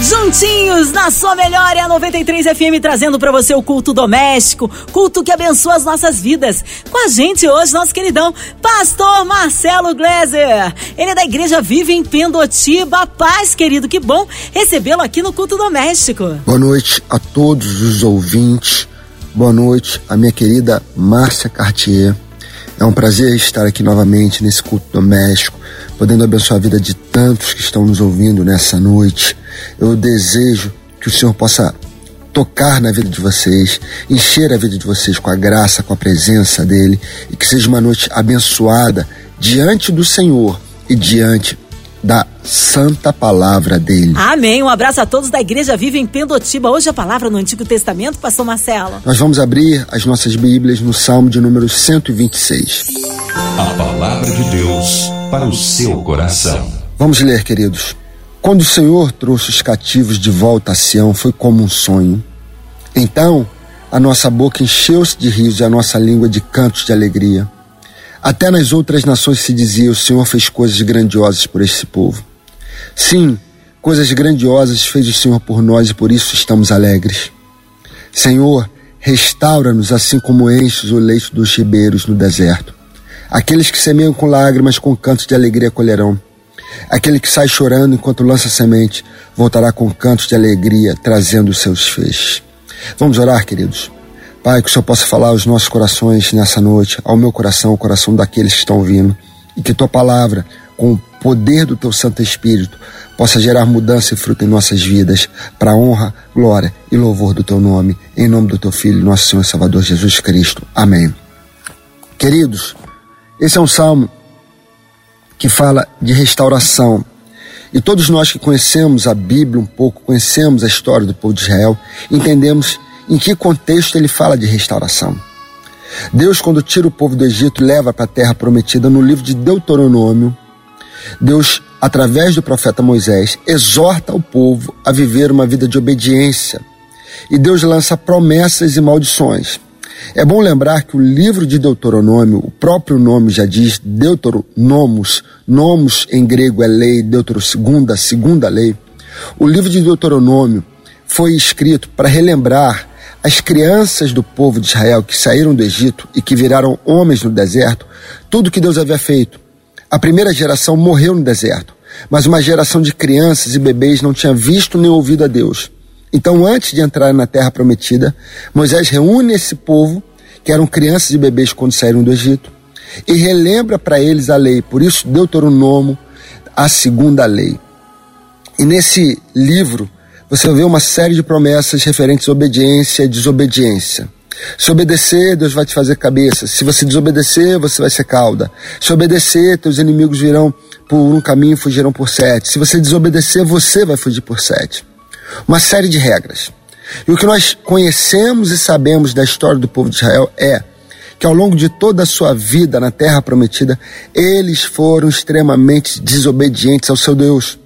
Juntinhos na sua melhor é a 93 FM trazendo para você o culto doméstico, culto que abençoa as nossas vidas. Com a gente hoje, nosso queridão Pastor Marcelo Gleiser. Ele é da Igreja Vive em Pendotiba. Paz, querido, que bom recebê-lo aqui no culto doméstico. Boa noite a todos os ouvintes. Boa noite a minha querida Márcia Cartier. É um prazer estar aqui novamente nesse culto doméstico, podendo abençoar a vida de tantos que estão nos ouvindo nessa noite. Eu desejo que o Senhor possa tocar na vida de vocês, encher a vida de vocês com a graça, com a presença dele e que seja uma noite abençoada diante do Senhor e diante da santa palavra dele. Amém. Um abraço a todos da Igreja Viva em Pendotiba. Hoje a palavra no Antigo Testamento, pastor Marcelo. Nós vamos abrir as nossas Bíblias no Salmo de número 126. A palavra de Deus para o seu coração. Vamos ler, queridos. Quando o Senhor trouxe os cativos de volta a Sião, foi como um sonho. Então, a nossa boca encheu-se de risos e a nossa língua de cantos de alegria. Até nas outras nações se dizia: O Senhor fez coisas grandiosas por esse povo. Sim, coisas grandiosas fez o Senhor por nós e por isso estamos alegres. Senhor, restaura-nos assim como enches o leito dos ribeiros no deserto. Aqueles que semeiam com lágrimas, com cantos de alegria colherão. Aquele que sai chorando enquanto lança semente, voltará com cantos de alegria, trazendo os seus feixes. Vamos orar, queridos. Pai, que o Senhor possa falar aos nossos corações nessa noite, ao meu coração, ao coração daqueles que estão ouvindo, e que tua palavra, com o poder do teu Santo Espírito, possa gerar mudança e fruto em nossas vidas, para honra, glória e louvor do teu nome, em nome do teu Filho, nosso Senhor e Salvador Jesus Cristo. Amém. Queridos, esse é um salmo que fala de restauração. E todos nós que conhecemos a Bíblia um pouco, conhecemos a história do povo de Israel, entendemos em que contexto ele fala de restauração. Deus, quando tira o povo do Egito, leva para a terra prometida no livro de Deuteronômio. Deus, através do profeta Moisés, exorta o povo a viver uma vida de obediência. E Deus lança promessas e maldições. É bom lembrar que o livro de Deuteronômio, o próprio nome já diz Deuteronomos, nomos em grego é lei, Deutero segunda, segunda lei. O livro de Deuteronômio foi escrito para relembrar as crianças do povo de Israel que saíram do Egito e que viraram homens no deserto, tudo que Deus havia feito. A primeira geração morreu no deserto, mas uma geração de crianças e bebês não tinha visto nem ouvido a Deus. Então, antes de entrar na terra prometida, Moisés reúne esse povo, que eram crianças e bebês quando saíram do Egito, e relembra para eles a lei. Por isso, Deuteronômio, a segunda lei. E nesse livro, você vê uma série de promessas referentes à obediência e desobediência. Se obedecer, Deus vai te fazer cabeça. Se você desobedecer, você vai ser cauda. Se obedecer, teus inimigos virão por um caminho e fugirão por sete. Se você desobedecer, você vai fugir por sete uma série de regras. E o que nós conhecemos e sabemos da história do povo de Israel é que ao longo de toda a sua vida na terra prometida, eles foram extremamente desobedientes ao seu Deus.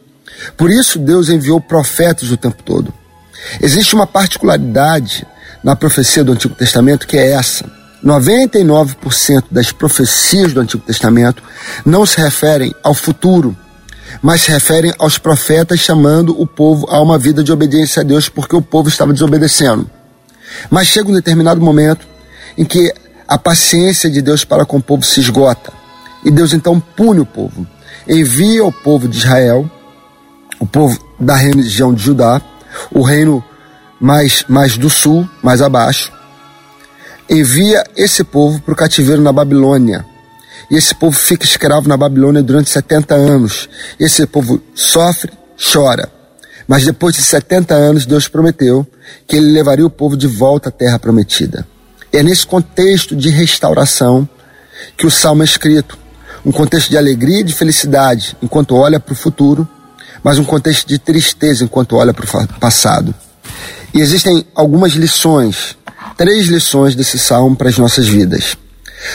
Por isso, Deus enviou profetas o tempo todo. Existe uma particularidade na profecia do Antigo Testamento que é essa. 99% das profecias do Antigo Testamento não se referem ao futuro, mas se referem aos profetas chamando o povo a uma vida de obediência a Deus porque o povo estava desobedecendo. Mas chega um determinado momento em que a paciência de Deus para com o povo se esgota. E Deus então pune o povo. Envia o povo de Israel, o povo da região de Judá, o reino mais, mais do sul, mais abaixo, envia esse povo para o cativeiro na Babilônia. E esse povo fica escravo na Babilônia durante 70 anos. Esse povo sofre, chora. Mas depois de 70 anos, Deus prometeu que ele levaria o povo de volta à terra prometida. É nesse contexto de restauração que o salmo é escrito. Um contexto de alegria e de felicidade enquanto olha para o futuro, mas um contexto de tristeza enquanto olha para o passado. E existem algumas lições, três lições desse salmo para as nossas vidas.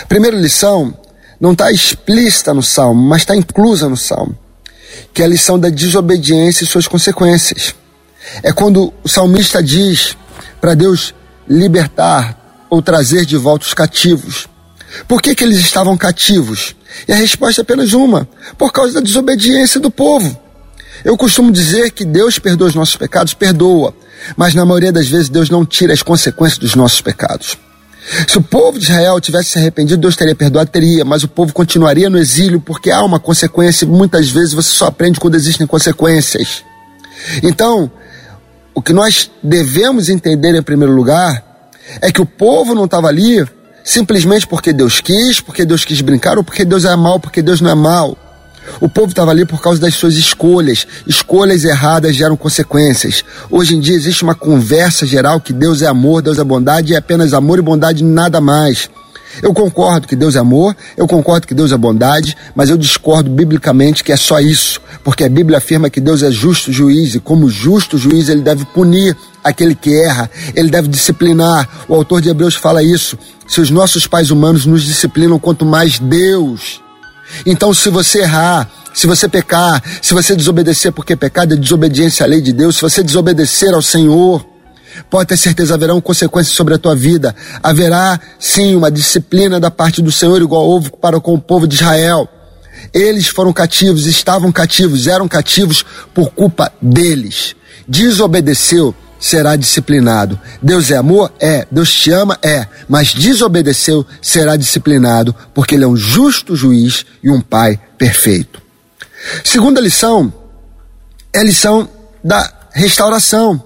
Primeira lição não está explícita no salmo, mas está inclusa no salmo, que é a lição da desobediência e suas consequências. É quando o salmista diz para Deus libertar ou trazer de volta os cativos. Por que, que eles estavam cativos? E a resposta é apenas uma: por causa da desobediência do povo. Eu costumo dizer que Deus perdoa os nossos pecados, perdoa, mas na maioria das vezes Deus não tira as consequências dos nossos pecados. Se o povo de Israel tivesse se arrependido, Deus teria perdoado, teria, mas o povo continuaria no exílio porque há uma consequência e muitas vezes você só aprende quando existem consequências. Então, o que nós devemos entender em primeiro lugar é que o povo não estava ali simplesmente porque Deus quis, porque Deus quis brincar ou porque Deus é mal, porque Deus não é mal. O povo estava ali por causa das suas escolhas. Escolhas erradas geram consequências. Hoje em dia existe uma conversa geral que Deus é amor, Deus é bondade e é apenas amor e bondade nada mais. Eu concordo que Deus é amor, eu concordo que Deus é bondade, mas eu discordo biblicamente que é só isso, porque a Bíblia afirma que Deus é justo juiz e, como justo juiz, ele deve punir aquele que erra, ele deve disciplinar. O autor de Hebreus fala isso. Se os nossos pais humanos nos disciplinam, quanto mais Deus. Então, se você errar, se você pecar, se você desobedecer, porque pecado é desobediência à lei de Deus, se você desobedecer ao Senhor, pode ter certeza haverão consequências sobre a tua vida. Haverá sim uma disciplina da parte do Senhor, igual houve para com o povo de Israel. Eles foram cativos, estavam cativos, eram cativos por culpa deles. Desobedeceu, será disciplinado. Deus é amor? É. Deus te ama? É. Mas desobedeceu, será disciplinado, porque Ele é um justo juiz e um Pai perfeito. Segunda lição é a lição da restauração.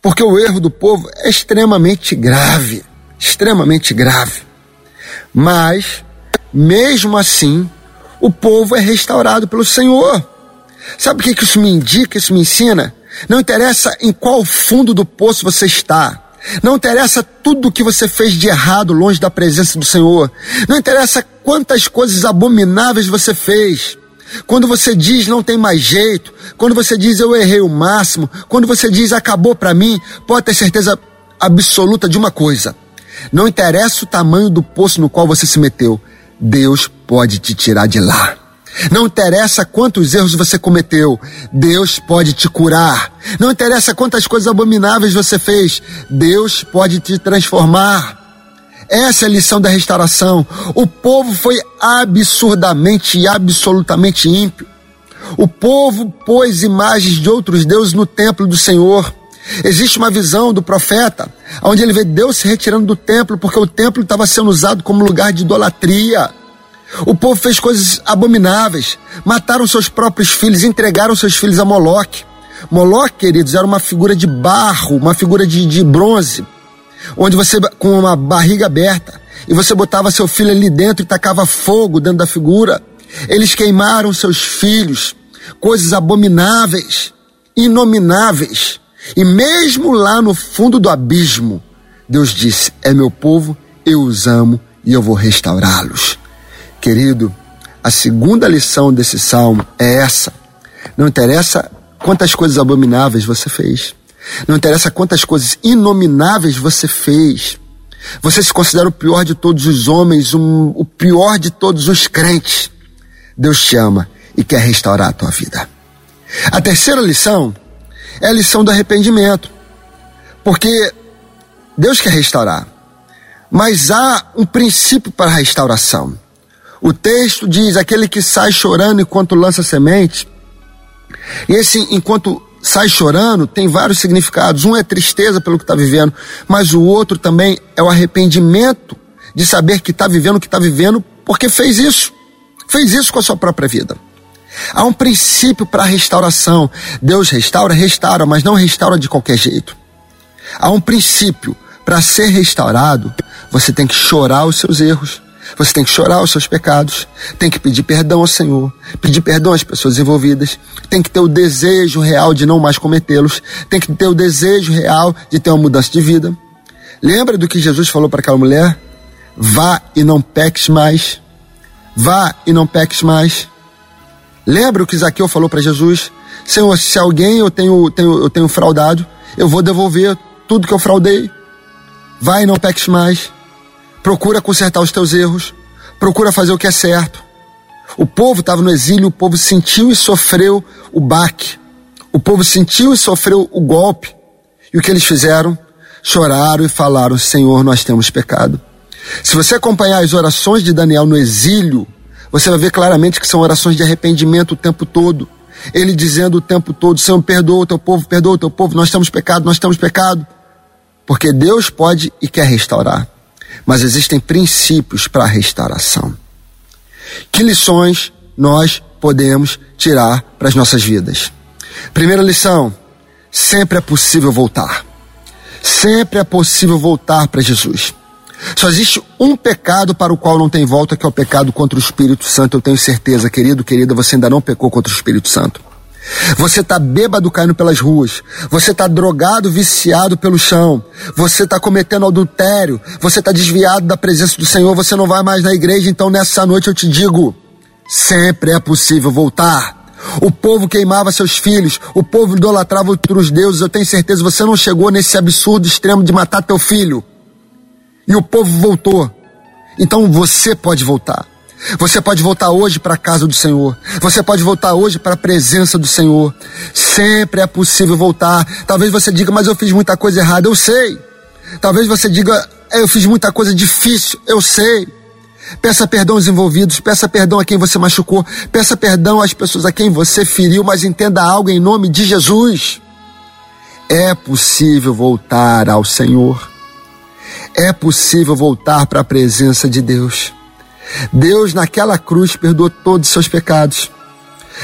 Porque o erro do povo é extremamente grave. Extremamente grave. Mas, mesmo assim, o povo é restaurado pelo Senhor. Sabe o que isso me indica, isso me ensina? Não interessa em qual fundo do poço você está. Não interessa tudo o que você fez de errado longe da presença do Senhor. Não interessa quantas coisas abomináveis você fez. Quando você diz não tem mais jeito, quando você diz eu errei o máximo, quando você diz acabou para mim, pode ter certeza absoluta de uma coisa. Não interessa o tamanho do poço no qual você se meteu, Deus pode te tirar de lá. Não interessa quantos erros você cometeu, Deus pode te curar. Não interessa quantas coisas abomináveis você fez, Deus pode te transformar. Essa é a lição da restauração. O povo foi absurdamente e absolutamente ímpio. O povo pôs imagens de outros deuses no templo do Senhor. Existe uma visão do profeta, onde ele vê Deus se retirando do templo, porque o templo estava sendo usado como lugar de idolatria. O povo fez coisas abomináveis, mataram seus próprios filhos, entregaram seus filhos a Moloque. Moloque, queridos, era uma figura de barro, uma figura de, de bronze, onde você, com uma barriga aberta, e você botava seu filho ali dentro e tacava fogo dentro da figura. Eles queimaram seus filhos, coisas abomináveis, inomináveis. E mesmo lá no fundo do abismo, Deus disse: É meu povo, eu os amo e eu vou restaurá-los. Querido, a segunda lição desse salmo é essa. Não interessa quantas coisas abomináveis você fez. Não interessa quantas coisas inomináveis você fez. Você se considera o pior de todos os homens, um, o pior de todos os crentes. Deus te ama e quer restaurar a tua vida. A terceira lição é a lição do arrependimento. Porque Deus quer restaurar. Mas há um princípio para a restauração. O texto diz: aquele que sai chorando enquanto lança semente. E esse enquanto sai chorando tem vários significados. Um é tristeza pelo que está vivendo, mas o outro também é o arrependimento de saber que está vivendo o que está vivendo porque fez isso. Fez isso com a sua própria vida. Há um princípio para a restauração. Deus restaura, restaura, mas não restaura de qualquer jeito. Há um princípio. Para ser restaurado, você tem que chorar os seus erros, você tem que chorar os seus pecados, tem que pedir perdão ao Senhor, pedir perdão às pessoas envolvidas, tem que ter o desejo real de não mais cometê-los, tem que ter o desejo real de ter uma mudança de vida. Lembra do que Jesus falou para aquela mulher? Vá e não peques mais. Vá e não peques mais. Lembra o que Zaqueu falou para Jesus? Senhor, se alguém eu tenho, tenho, eu tenho fraudado, eu vou devolver tudo que eu fraudei. Vai e não peques mais. Procura consertar os teus erros. Procura fazer o que é certo. O povo estava no exílio, o povo sentiu e sofreu o baque. O povo sentiu e sofreu o golpe. E o que eles fizeram? choraram e falaram: Senhor, nós temos pecado. Se você acompanhar as orações de Daniel no exílio, você vai ver claramente que são orações de arrependimento o tempo todo. Ele dizendo o tempo todo: Senhor, perdoa o teu povo, perdoa o teu povo, nós temos pecado, nós temos pecado. Porque Deus pode e quer restaurar. Mas existem princípios para a restauração. Que lições nós podemos tirar para as nossas vidas? Primeira lição: sempre é possível voltar. Sempre é possível voltar para Jesus. Só existe um pecado para o qual não tem volta, que é o pecado contra o Espírito Santo. Eu tenho certeza, querido, querida, você ainda não pecou contra o Espírito Santo. Você está bêbado caindo pelas ruas. Você está drogado, viciado pelo chão. Você está cometendo adultério. Você está desviado da presença do Senhor. Você não vai mais na igreja. Então, nessa noite eu te digo: sempre é possível voltar. O povo queimava seus filhos, o povo idolatrava outros deuses. Eu tenho certeza você não chegou nesse absurdo extremo de matar teu filho. E o povo voltou. Então você pode voltar. Você pode voltar hoje para a casa do Senhor. Você pode voltar hoje para a presença do Senhor. Sempre é possível voltar. Talvez você diga, mas eu fiz muita coisa errada. Eu sei. Talvez você diga, é, eu fiz muita coisa difícil. Eu sei. Peça perdão aos envolvidos, peça perdão a quem você machucou, peça perdão às pessoas a quem você feriu, mas entenda algo em nome de Jesus. É possível voltar ao Senhor. É possível voltar para a presença de Deus. Deus, naquela cruz, perdoou todos os seus pecados.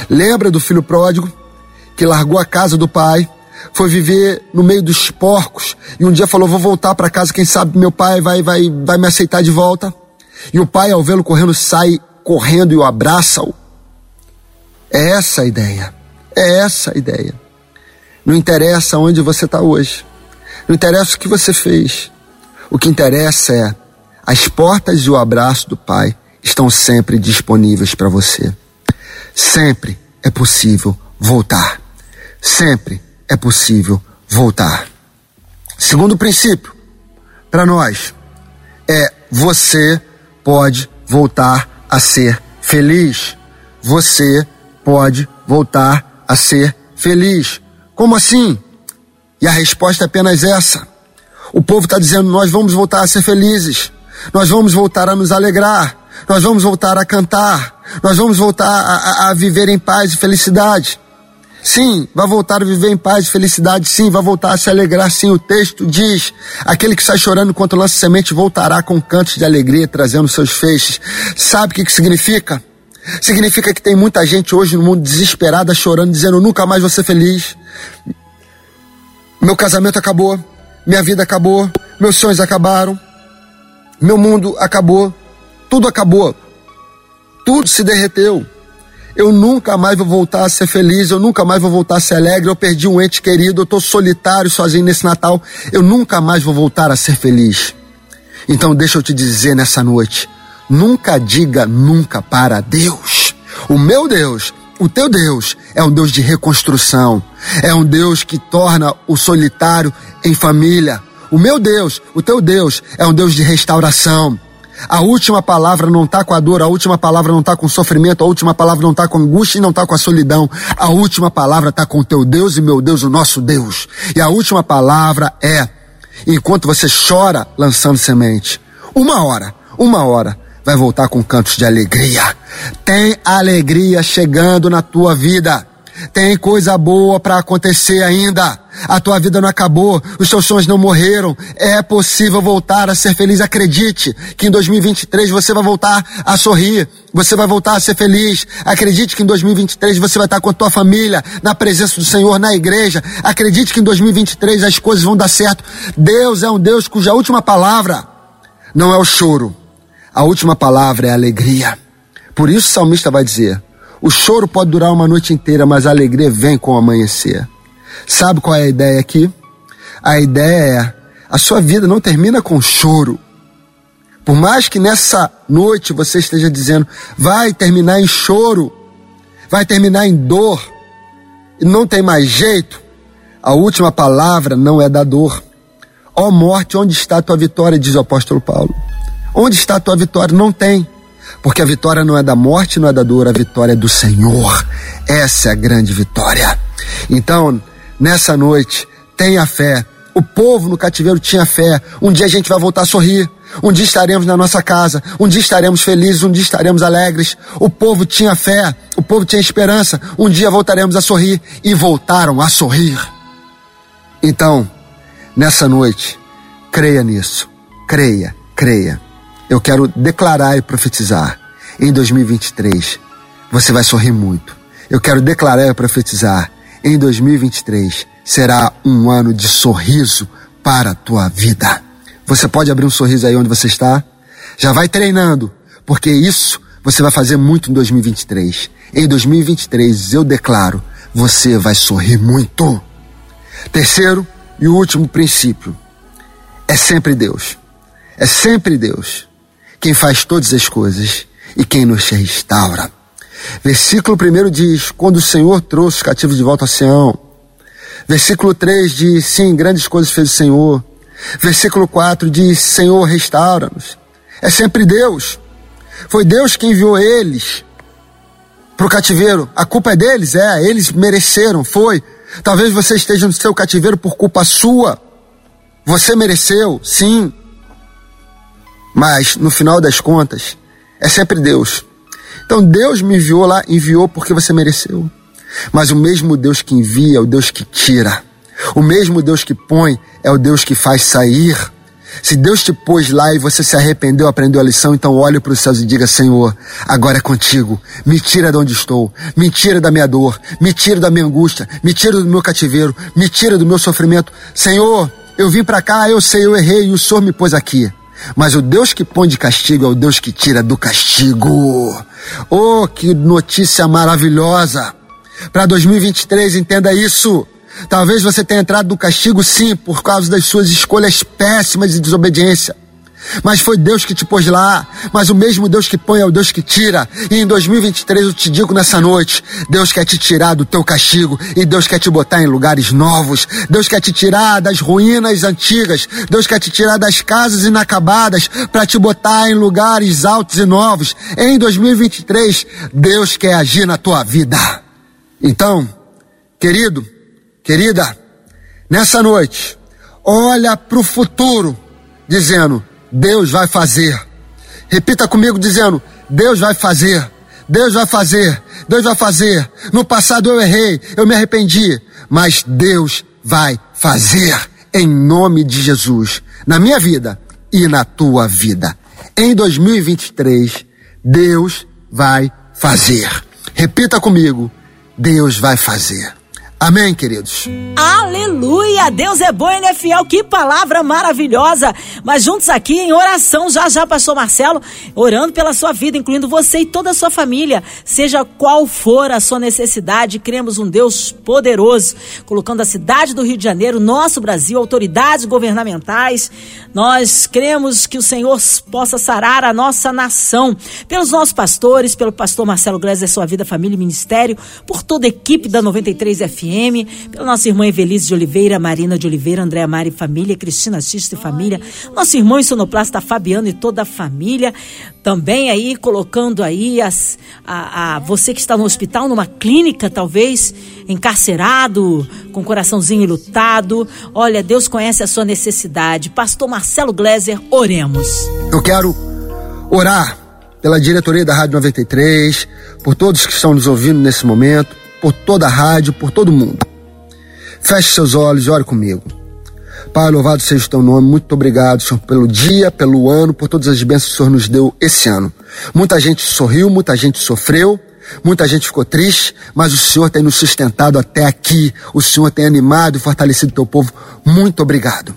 Lembra do filho pródigo que largou a casa do pai, foi viver no meio dos porcos e um dia falou: Vou voltar para casa, quem sabe meu pai vai, vai, vai me aceitar de volta. E o pai, ao vê-lo correndo, sai correndo e o abraça-o. É essa a ideia. É essa a ideia. Não interessa onde você está hoje. Não interessa o que você fez. O que interessa é as portas e o abraço do Pai estão sempre disponíveis para você. Sempre é possível voltar. Sempre é possível voltar. Segundo princípio, para nós, é você pode voltar a ser feliz. Você pode voltar a ser feliz. Como assim? E a resposta é apenas essa. O povo está dizendo: nós vamos voltar a ser felizes. Nós vamos voltar a nos alegrar. Nós vamos voltar a cantar. Nós vamos voltar a, a, a viver em paz e felicidade. Sim, vai voltar a viver em paz e felicidade. Sim, vai voltar a se alegrar. Sim, o texto diz: aquele que sai chorando enquanto lança semente voltará com cantos de alegria, trazendo seus feixes. Sabe o que, que significa? Significa que tem muita gente hoje no mundo desesperada, chorando, dizendo: nunca mais vou ser feliz. Meu casamento acabou, minha vida acabou, meus sonhos acabaram, meu mundo acabou, tudo acabou, tudo se derreteu. Eu nunca mais vou voltar a ser feliz, eu nunca mais vou voltar a ser alegre. Eu perdi um ente querido, eu estou solitário, sozinho nesse Natal. Eu nunca mais vou voltar a ser feliz. Então, deixa eu te dizer nessa noite: nunca diga nunca para Deus. O meu Deus, o teu Deus, é um Deus de reconstrução, é um Deus que torna o solitário em família, o meu Deus, o teu Deus, é um Deus de restauração. A última palavra não está com a dor, a última palavra não está com o sofrimento, a última palavra não está com a angústia e não está com a solidão. A última palavra está com o teu Deus e meu Deus, o nosso Deus. E a última palavra é: enquanto você chora lançando semente, uma hora, uma hora, vai voltar com cantos de alegria. Tem alegria chegando na tua vida. Tem coisa boa para acontecer ainda. A tua vida não acabou, os teus sonhos não morreram. É possível voltar a ser feliz. Acredite que em 2023 você vai voltar a sorrir, você vai voltar a ser feliz. Acredite que em 2023 você vai estar com a tua família, na presença do Senhor, na igreja. Acredite que em 2023 as coisas vão dar certo. Deus é um Deus cuja última palavra não é o choro, a última palavra é a alegria. Por isso o salmista vai dizer: o choro pode durar uma noite inteira, mas a alegria vem com o amanhecer. Sabe qual é a ideia aqui? A ideia é: a sua vida não termina com choro. Por mais que nessa noite você esteja dizendo, vai terminar em choro, vai terminar em dor, e não tem mais jeito, a última palavra não é da dor. Ó oh morte, onde está a tua vitória? Diz o apóstolo Paulo. Onde está a tua vitória? Não tem. Porque a vitória não é da morte, não é da dor, a vitória é do Senhor. Essa é a grande vitória. Então, nessa noite, tenha fé O povo no cativeiro tinha fé. Um dia a gente vai voltar a sorrir. Um dia estaremos na nossa casa. Um dia estaremos felizes. Um dia estaremos alegres. O povo tinha fé. O povo tinha esperança. Um dia voltaremos a sorrir. E voltaram a sorrir. Então, nessa noite, creia nisso. Creia, creia. Eu quero declarar e profetizar. Em 2023, você vai sorrir muito. Eu quero declarar e profetizar. Em 2023, será um ano de sorriso para a tua vida. Você pode abrir um sorriso aí onde você está? Já vai treinando, porque isso você vai fazer muito em 2023. Em 2023, eu declaro, você vai sorrir muito. Terceiro e último princípio: é sempre Deus. É sempre Deus quem faz todas as coisas e quem nos restaura. Versículo 1 diz: Quando o Senhor trouxe os cativos de volta a Sião, Versículo 3 diz: Sim, grandes coisas fez o Senhor. Versículo 4 diz: Senhor, restaura-nos. É sempre Deus. Foi Deus que enviou eles para o cativeiro. A culpa é deles? É, eles mereceram, foi. Talvez você esteja no seu cativeiro por culpa sua. Você mereceu, sim. Mas no final das contas, é sempre Deus. Então Deus me enviou lá, enviou porque você mereceu. Mas o mesmo Deus que envia é o Deus que tira. O mesmo Deus que põe é o Deus que faz sair. Se Deus te pôs lá e você se arrependeu, aprendeu a lição, então olhe para os céus e diga: Senhor, agora é contigo. Me tira de onde estou, me tira da minha dor, me tira da minha angústia, me tira do meu cativeiro, me tira do meu sofrimento. Senhor, eu vim para cá, eu sei, eu errei e o Senhor me pôs aqui. Mas o Deus que põe de castigo é o Deus que tira do castigo. Oh, que notícia maravilhosa! Para 2023, entenda isso. Talvez você tenha entrado no castigo, sim, por causa das suas escolhas péssimas e desobediência. Mas foi Deus que te pôs lá. Mas o mesmo Deus que põe é o Deus que tira. E em 2023 eu te digo nessa noite: Deus quer te tirar do teu castigo. E Deus quer te botar em lugares novos. Deus quer te tirar das ruínas antigas. Deus quer te tirar das casas inacabadas. Para te botar em lugares altos e novos. Em 2023, Deus quer agir na tua vida. Então, querido, querida, nessa noite, olha para o futuro, dizendo: Deus vai fazer. Repita comigo, dizendo: Deus vai fazer. Deus vai fazer. Deus vai fazer. No passado eu errei, eu me arrependi, mas Deus vai fazer em nome de Jesus, na minha vida e na tua vida. Em 2023, Deus vai fazer. Repita comigo: Deus vai fazer. Amém, queridos? Aleluia! Deus é bom ele é fiel. Que palavra maravilhosa! Mas juntos aqui em oração, já já, Pastor Marcelo, orando pela sua vida, incluindo você e toda a sua família, seja qual for a sua necessidade, cremos um Deus poderoso, colocando a cidade do Rio de Janeiro, nosso Brasil, autoridades governamentais. Nós cremos que o Senhor possa sarar a nossa nação, pelos nossos pastores, pelo pastor Marcelo Gleiser, sua vida, família e ministério, por toda a equipe da 93 FM FM, pela nossa irmã Evelise de Oliveira, Marina de Oliveira, Andréa Mari Família, Cristina Xista e Família, nosso irmão sonoplasta Fabiano e toda a família, também aí colocando aí as, a, a, você que está no hospital, numa clínica talvez, encarcerado, com o coraçãozinho lutado. Olha, Deus conhece a sua necessidade. Pastor Marcelo Gleiser, oremos. Eu quero orar pela diretoria da Rádio 93, por todos que estão nos ouvindo nesse momento, por toda a rádio, por todo mundo. Feche seus olhos e ore comigo. Pai, louvado seja o teu nome. Muito obrigado, Senhor, pelo dia, pelo ano, por todas as bênçãos que o Senhor nos deu esse ano. Muita gente sorriu, muita gente sofreu, muita gente ficou triste, mas o Senhor tem nos sustentado até aqui. O Senhor tem animado e fortalecido o teu povo. Muito obrigado.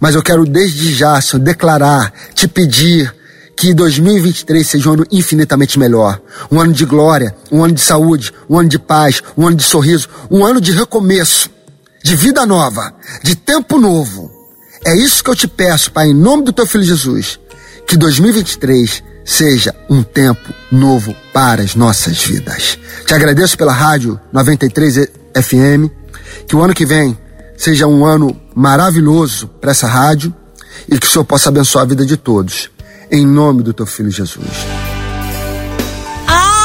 Mas eu quero desde já, Senhor, declarar, te pedir, que 2023 seja um ano infinitamente melhor. Um ano de glória, um ano de saúde, um ano de paz, um ano de sorriso, um ano de recomeço, de vida nova, de tempo novo. É isso que eu te peço, Pai, em nome do teu filho Jesus. Que 2023 seja um tempo novo para as nossas vidas. Te agradeço pela rádio 93 FM. Que o ano que vem seja um ano maravilhoso para essa rádio e que o Senhor possa abençoar a vida de todos em nome do teu filho Jesus.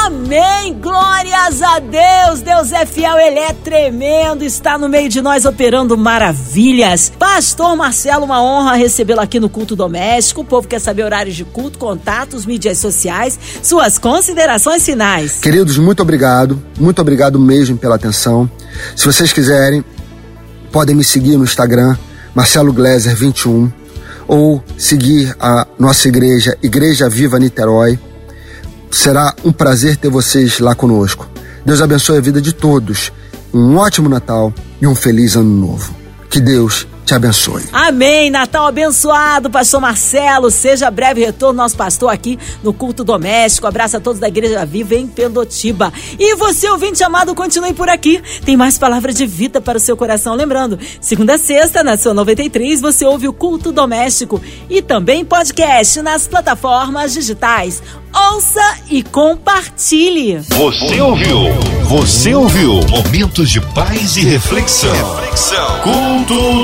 Amém! Glórias a Deus! Deus é fiel, Ele é tremendo, está no meio de nós operando maravilhas. Pastor Marcelo, uma honra recebê-lo aqui no culto doméstico. O povo quer saber horários de culto, contatos, mídias sociais, suas considerações finais. Queridos, muito obrigado, muito obrigado mesmo pela atenção. Se vocês quiserem, podem me seguir no Instagram, Marcelo Gleiser 21, ou seguir a nossa igreja, Igreja Viva Niterói. Será um prazer ter vocês lá conosco. Deus abençoe a vida de todos. Um ótimo Natal e um feliz Ano Novo. Que Deus te abençoe. Amém. Natal abençoado, pastor Marcelo. Seja breve retorno nosso pastor aqui no culto doméstico. Abraço a todos da Igreja Viva em Pendotiba. E você, ouvinte amado, continue por aqui. Tem mais palavras de vida para o seu coração. Lembrando, segunda a sexta, na sua 93, você ouve o culto doméstico e também podcast nas plataformas digitais. Ouça e compartilhe. Você ouviu? Você ouviu? Momentos de paz e reflexão. Reflexão. Culto